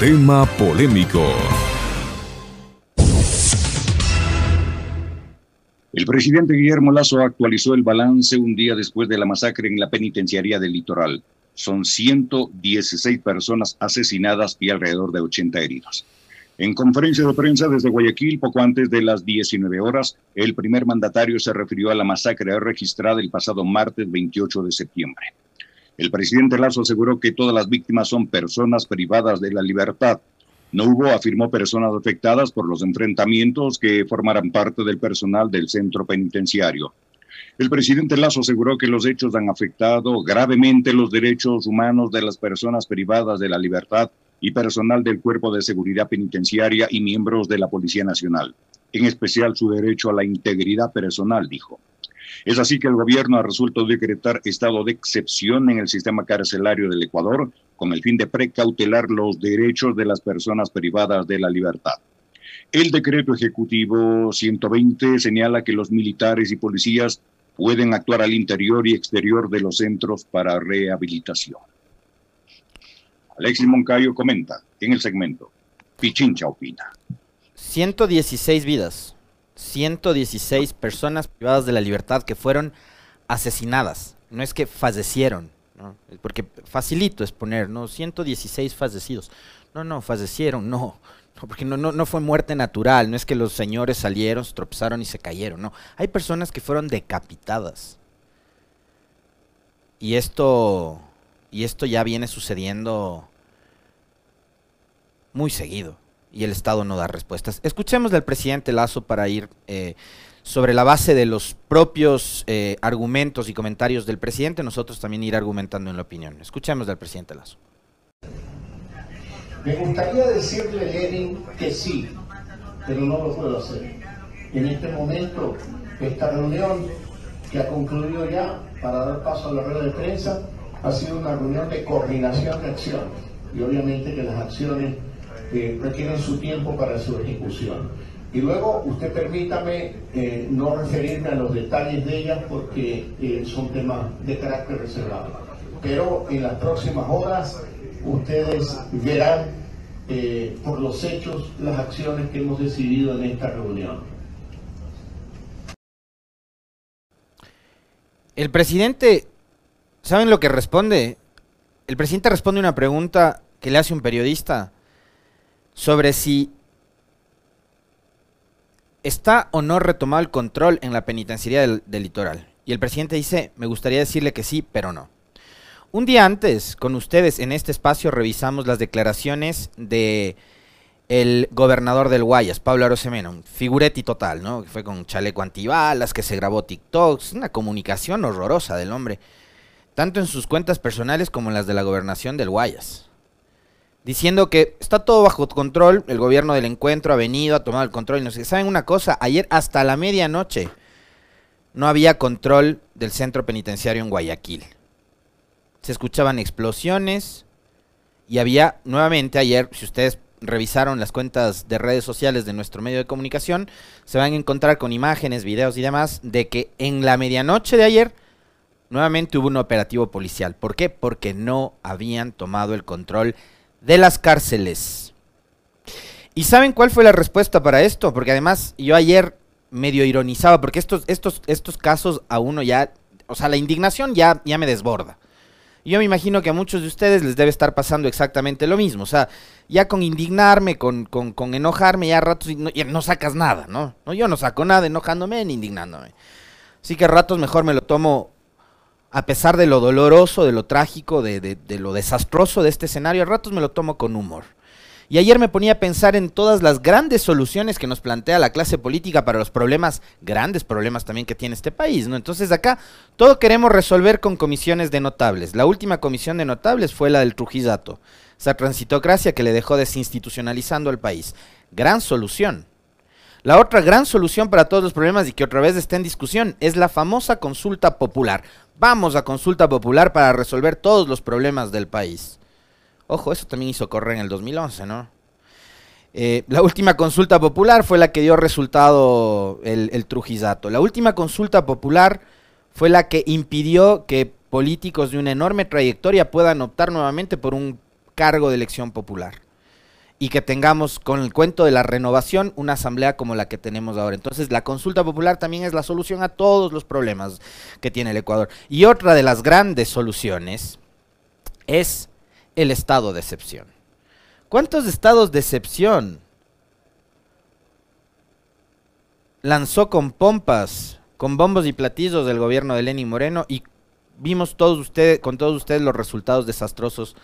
Tema polémico. El presidente Guillermo Lazo actualizó el balance un día después de la masacre en la penitenciaría del litoral. Son 116 personas asesinadas y alrededor de 80 heridos. En conferencia de prensa desde Guayaquil, poco antes de las 19 horas, el primer mandatario se refirió a la masacre registrada el pasado martes 28 de septiembre. El presidente Lazo aseguró que todas las víctimas son personas privadas de la libertad. No hubo, afirmó, personas afectadas por los enfrentamientos que formarán parte del personal del centro penitenciario. El presidente Lazo aseguró que los hechos han afectado gravemente los derechos humanos de las personas privadas de la libertad y personal del Cuerpo de Seguridad Penitenciaria y miembros de la Policía Nacional, en especial su derecho a la integridad personal, dijo. Es así que el gobierno ha resuelto decretar estado de excepción en el sistema carcelario del Ecuador con el fin de precautelar los derechos de las personas privadas de la libertad. El decreto ejecutivo 120 señala que los militares y policías pueden actuar al interior y exterior de los centros para rehabilitación. Alexis Moncayo comenta en el segmento Pichincha opina. 116 vidas, 116 personas privadas de la libertad que fueron asesinadas. No es que fallecieron, porque facilito es poner, ¿no? 116 fallecidos. No, no, fallecieron, no. no porque no, no, no fue muerte natural, no es que los señores salieron, se tropezaron y se cayeron, no. Hay personas que fueron decapitadas. Y esto, y esto ya viene sucediendo muy seguido y el Estado no da respuestas. Escuchemos del presidente Lazo para ir eh, sobre la base de los propios eh, argumentos y comentarios del presidente, nosotros también ir argumentando en la opinión. Escuchemos del presidente Lazo. Me gustaría decirle, Lenin, que sí, pero no lo puedo hacer. En este momento, esta reunión que ha concluido ya para dar paso a la rueda de prensa ha sido una reunión de coordinación de acciones. Y obviamente que las acciones requieren su tiempo para su ejecución. Y luego, usted permítame eh, no referirme a los detalles de ellas porque eh, son temas de carácter reservado. Pero en las próximas horas ustedes verán eh, por los hechos las acciones que hemos decidido en esta reunión. El presidente, ¿saben lo que responde? El presidente responde una pregunta que le hace un periodista sobre si está o no retomado el control en la penitenciaría del, litoral. Y el presidente dice, me gustaría decirle que sí, pero no. Un día antes, con ustedes en este espacio, revisamos las declaraciones de el gobernador del Guayas, Pablo Arosemena, un figuretti total, ¿no? Fue con chaleco antibalas, que se grabó TikToks, una comunicación horrorosa del hombre, tanto en sus cuentas personales como en las de la gobernación del Guayas diciendo que está todo bajo control, el gobierno del encuentro ha venido, ha tomado el control y no sé. ¿Saben una cosa? Ayer hasta la medianoche no había control del centro penitenciario en Guayaquil. Se escuchaban explosiones y había nuevamente ayer, si ustedes revisaron las cuentas de redes sociales de nuestro medio de comunicación, se van a encontrar con imágenes, videos y demás de que en la medianoche de ayer nuevamente hubo un operativo policial. ¿Por qué? Porque no habían tomado el control de las cárceles. ¿Y saben cuál fue la respuesta para esto? Porque además yo ayer medio ironizaba, porque estos, estos, estos casos a uno ya, o sea, la indignación ya, ya me desborda. Yo me imagino que a muchos de ustedes les debe estar pasando exactamente lo mismo. O sea, ya con indignarme, con, con, enojarme, ya a ratos no, no, sacas nada, ¿no? ¿no? Yo no saco nada enojándome ni indignándome. Así que a ratos mejor me lo tomo a pesar de lo doloroso, de lo trágico, de, lo desastroso de este escenario, a ratos me lo tomo con humor. Y ayer me ponía a pensar en todas las grandes soluciones que nos plantea la clase política para los problemas, grandes problemas también que tiene este país, ¿no? Entonces acá todo queremos resolver con comisiones de notables. La última comisión de notables fue la del Trujillato, esa transitocracia que le dejó desinstitucionalizando al país. Gran solución. La otra gran solución para todos los problemas y que otra vez está en discusión es la famosa consulta popular. Vamos a consulta popular para resolver todos los problemas del país. Ojo, eso también hizo correr en el 2011, ¿no? Eh, la última consulta popular fue la que dio resultado el, el Trujillato. La última consulta popular fue la que impidió que políticos de una enorme trayectoria puedan optar nuevamente por un cargo de elección popular. Y que tengamos con el cuento de la renovación una asamblea como la que tenemos ahora. Entonces la consulta popular también es la solución a todos los problemas que tiene el Ecuador. Y otra de las grandes soluciones es el estado de excepción. ¿Cuántos estados de excepción lanzó con pompas, con bombos y platillos del gobierno de Lenin Moreno y vimos todos ustedes, con todos ustedes los resultados desastrosos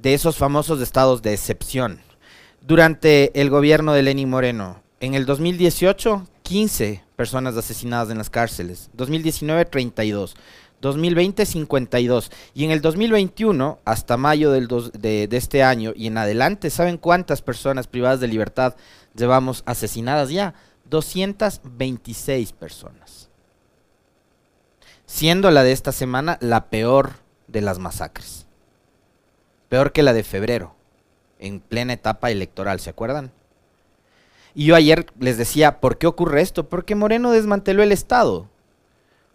de esos famosos estados de excepción. Durante el gobierno de Lenin Moreno, en el 2018, 15 personas asesinadas en las cárceles. 2019, 32. 2020, 52. Y en el 2021, hasta mayo del de, de, este año y en adelante, ¿saben cuántas personas privadas de libertad llevamos asesinadas ya? 226 personas. Siendo la de esta semana la peor de las masacres. Peor que la de febrero, en plena etapa electoral, ¿se acuerdan? Y yo ayer les decía, ¿por qué ocurre esto? Porque Moreno desmanteló el Estado.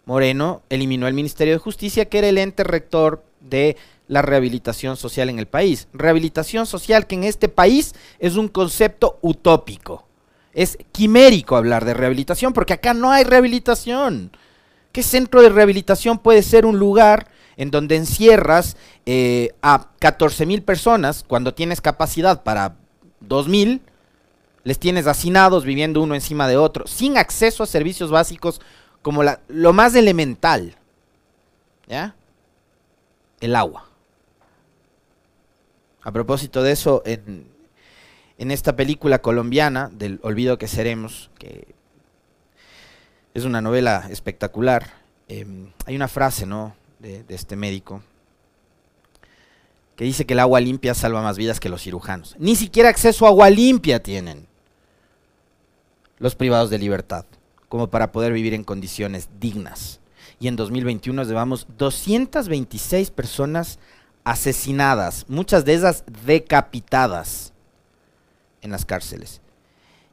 Moreno eliminó el Ministerio de Justicia, que era el ente rector de la rehabilitación social en el país. Rehabilitación social que en este país es un concepto utópico. Es quimérico hablar de rehabilitación porque acá no hay rehabilitación. ¿Qué centro de rehabilitación puede ser un lugar en donde encierras eh, a 14 mil personas cuando tienes capacidad para 2 mil? Les tienes hacinados viviendo uno encima de otro, sin acceso a servicios básicos como la, lo más elemental. ¿Ya? El agua. A propósito de eso, en, en esta película colombiana del Olvido que Seremos, que es una novela espectacular, eh, hay una frase ¿no? De, este médico que dice que el agua limpia salva más vidas que los cirujanos. Ni siquiera acceso a agua limpia tienen los privados de libertad, como para poder vivir en condiciones dignas. Y en 2021 llevamos 226 personas asesinadas, muchas de ellas decapitadas en las cárceles.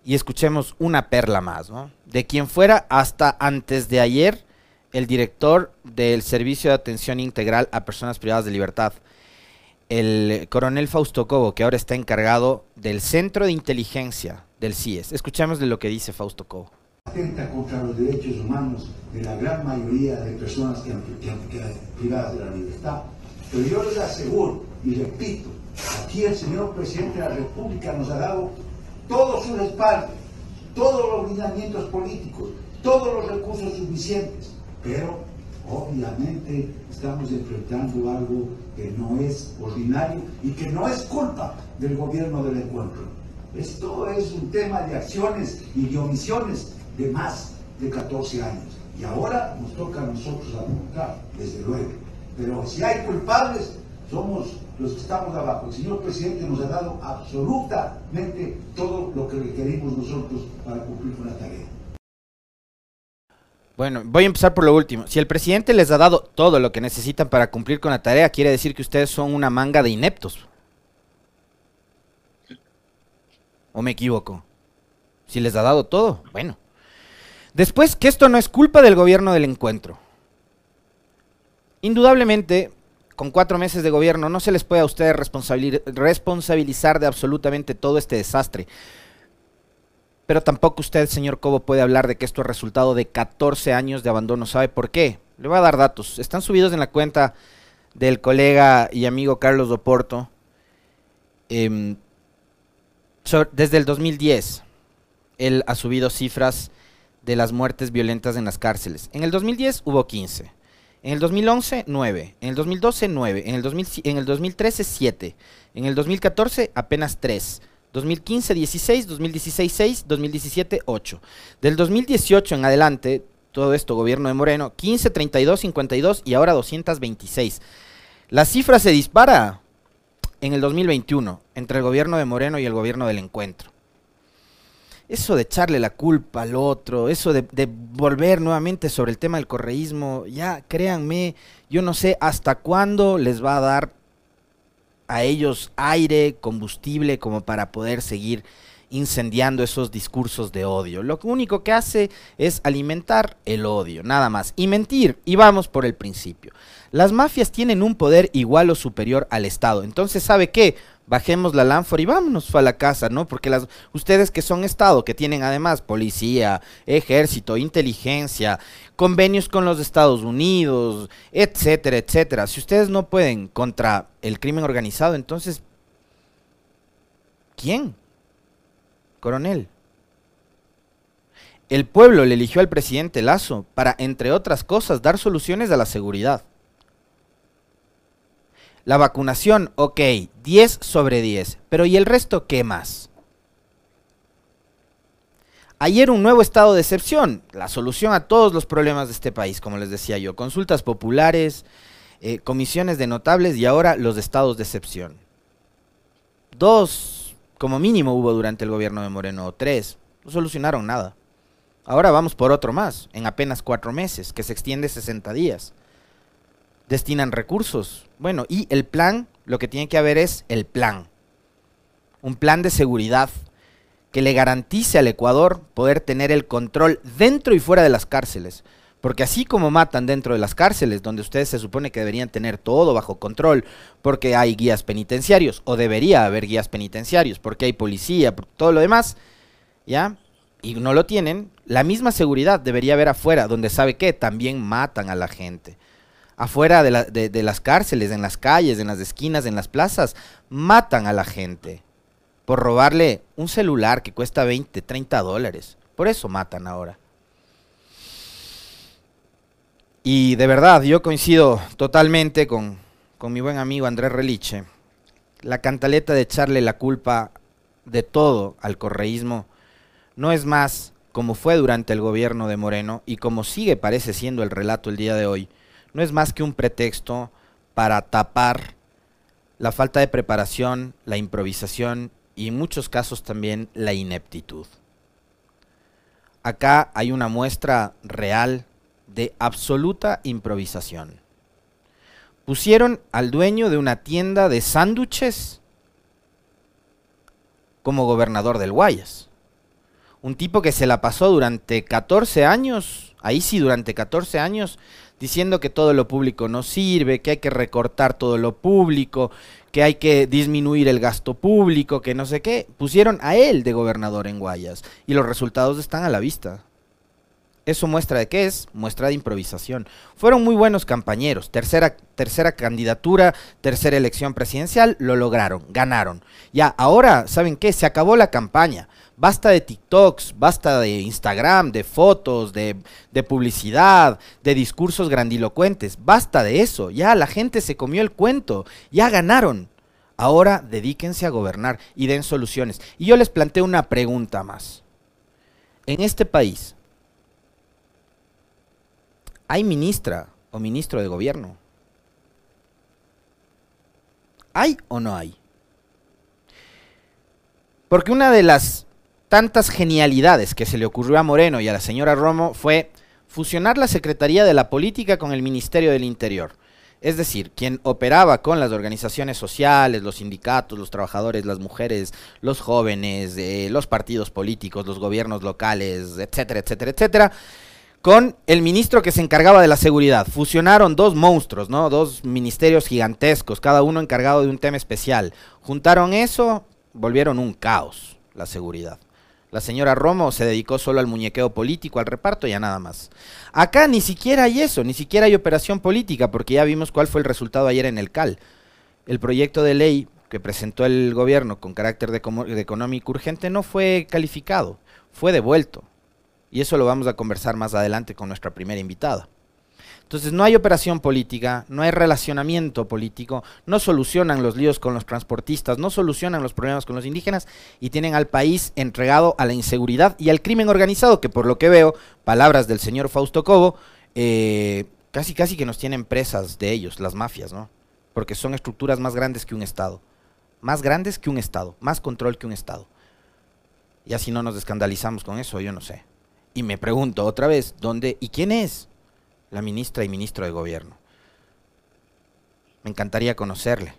Y escuchemos una perla más. De quien fuera hasta antes de ayer el director del Servicio de Atención Integral a Personas Privadas de Libertad, el coronel Fausto Cobo, que ahora está encargado del Centro de Inteligencia del CIES. Escuchemos de lo que dice Fausto Cobo. Atenta contra los derechos humanos de la gran mayoría de personas que han, que quedado privadas de la libertad. Pero yo les aseguro y repito, Aquí el señor presidente de la República nos ha dado todo su respaldo, todos los lineamientos políticos, todos los recursos suficientes, pero obviamente estamos enfrentando algo que no es ordinario y que no es culpa del gobierno del encuentro. Esto es un tema de acciones y de omisiones de más de 14 años. Y ahora nos toca a nosotros apuntar, desde luego. Pero si hay culpables, somos los que estamos abajo. El señor presidente nos ha dado absolutamente todo lo que requerimos nosotros para cumplir con la tarea. Bueno, voy a empezar por lo último. Si el presidente les ha dado todo lo que necesitan para cumplir con la tarea, quiere decir que ustedes son una manga de ineptos. ¿O me equivoco? Si les ha dado todo, bueno. Después, que esto no es culpa del gobierno del encuentro. Indudablemente, con cuatro meses de gobierno no se les puede a ustedes responsabilizar de absolutamente todo este desastre. Pero tampoco usted, señor Cobo, puede hablar de que esto es resultado de 14 años de abandono. ¿Sabe por qué? Le voy a dar datos. Están subidos en la cuenta del colega y amigo Carlos Oporto. Eh, desde el 2010, él ha subido cifras de las muertes violentas en las cárceles. En el 2010 hubo 15. En el 2011, 9. En el 2012, 9. En el, 2000, en el 2013, 7. En el 2014, apenas 3. 2015, 16. 2016, 6. 2017, 8. Del 2018 en adelante, todo esto, gobierno de Moreno, 15, 32, 52 y ahora 226. La cifra se dispara en el 2021 entre el gobierno de Moreno y el gobierno del encuentro eso de echarle la culpa al otro, eso de, volver nuevamente sobre el tema del correísmo, ya créanme, yo no sé hasta cuándo les va a dar a ellos aire, combustible, como para poder seguir incendiando esos discursos de odio. Lo único que hace es alimentar el odio, nada más, y mentir. Y vamos por el principio. Las mafias tienen un poder igual o superior al Estado. Entonces, ¿sabe qué? Bajemos la lámpara y vámonos a la casa, ¿no? Porque las, ustedes que son Estado, que tienen además policía, ejército, inteligencia, convenios con los Estados Unidos, etcétera, etcétera. Si ustedes no pueden contra el crimen organizado, entonces, ¿quién? Coronel. El pueblo le eligió al presidente Lazo para, entre otras cosas, dar soluciones a la seguridad. La vacunación, ok, 10 sobre 10. Pero ¿y el resto qué más? Ayer un nuevo estado de excepción, la solución a todos los problemas de este país, como les decía yo. Consultas populares, eh, comisiones de notables y ahora los estados de excepción. Dos, como mínimo, hubo durante el gobierno de Moreno, tres. No solucionaron nada. Ahora vamos por otro más, en apenas cuatro meses, que se extiende 60 días destinan recursos. Bueno, y el plan, lo que tiene que haber es el plan. Un plan de seguridad que le garantice al Ecuador poder tener el control dentro y fuera de las cárceles. Porque así como matan dentro de las cárceles, donde ustedes se supone que deberían tener todo bajo control, porque hay guías penitenciarios, o debería haber guías penitenciarios, porque hay policía, todo lo demás, ¿ya? Y no lo tienen, la misma seguridad debería haber afuera, donde sabe que también matan a la gente afuera de, las cárceles, en las calles, en las esquinas, en las plazas, matan a la gente por robarle un celular que cuesta 20, 30 dólares. Por eso matan ahora. Y de verdad, yo coincido totalmente con, con mi buen amigo Andrés Reliche. La cantaleta de echarle la culpa de todo al correísmo no es más como fue durante el gobierno de Moreno y como sigue parece siendo el relato el día de hoy, no es más que un pretexto para tapar la falta de preparación, la improvisación y en muchos casos también la ineptitud. Acá hay una muestra real de absoluta improvisación. Pusieron al dueño de una tienda de sándwiches como gobernador del Guayas. Un tipo que se la pasó durante 14 años, ahí sí durante 14 años, diciendo que todo lo público no sirve, que hay que recortar todo lo público, que hay que disminuir el gasto público, que no sé qué. Pusieron a él de gobernador en Guayas y los resultados están a la vista. Eso muestra de qué es, muestra de improvisación. Fueron muy buenos campañeros. Tercera, tercera candidatura, tercera elección presidencial, lo lograron, ganaron. Ya, ahora, ¿saben qué? Se acabó la campaña. Basta de TikToks, basta de Instagram, de fotos, de, de, publicidad, de discursos grandilocuentes. Basta de eso. Ya la gente se comió el cuento. Ya ganaron. Ahora dedíquense a gobernar y den soluciones. Y yo les planteo una pregunta más. En este país, ¿hay ministra o ministro de gobierno? ¿Hay o no hay? Porque una de las tantas genialidades que se le ocurrió a Moreno y a la señora Romo fue fusionar la Secretaría de la Política con el Ministerio del Interior. Es decir, quien operaba con las organizaciones sociales, los sindicatos, los trabajadores, las mujeres, los jóvenes, eh, los partidos políticos, los gobiernos locales, etcétera, etcétera, etcétera, con el ministro que se encargaba de la seguridad. Fusionaron dos monstruos, ¿no? Dos ministerios gigantescos, cada uno encargado de un tema especial. Juntaron eso, volvieron un caos la seguridad. La señora Romo se dedicó solo al muñequeo político, al reparto y a nada más. Acá ni siquiera hay eso, ni siquiera hay operación política, porque ya vimos cuál fue el resultado ayer en el CAL. El proyecto de ley que presentó el gobierno con carácter de, de económico urgente no fue calificado, fue devuelto. Y eso lo vamos a conversar más adelante con nuestra primera invitada. Entonces no hay operación política, no hay relacionamiento político, no solucionan los líos con los transportistas, no solucionan los problemas con los indígenas y tienen al país entregado a la inseguridad y al crimen organizado, que por lo que veo, palabras del señor Fausto Cobo, eh, casi casi que nos tienen presas de ellos, las mafias, ¿no? Porque son estructuras más grandes que un Estado, más grandes que un Estado, más control que un Estado. Y así no nos escandalizamos con eso, yo no sé. Y me pregunto otra vez, ¿dónde y quién es? la ministra y ministro de gobierno. Me encantaría conocerle.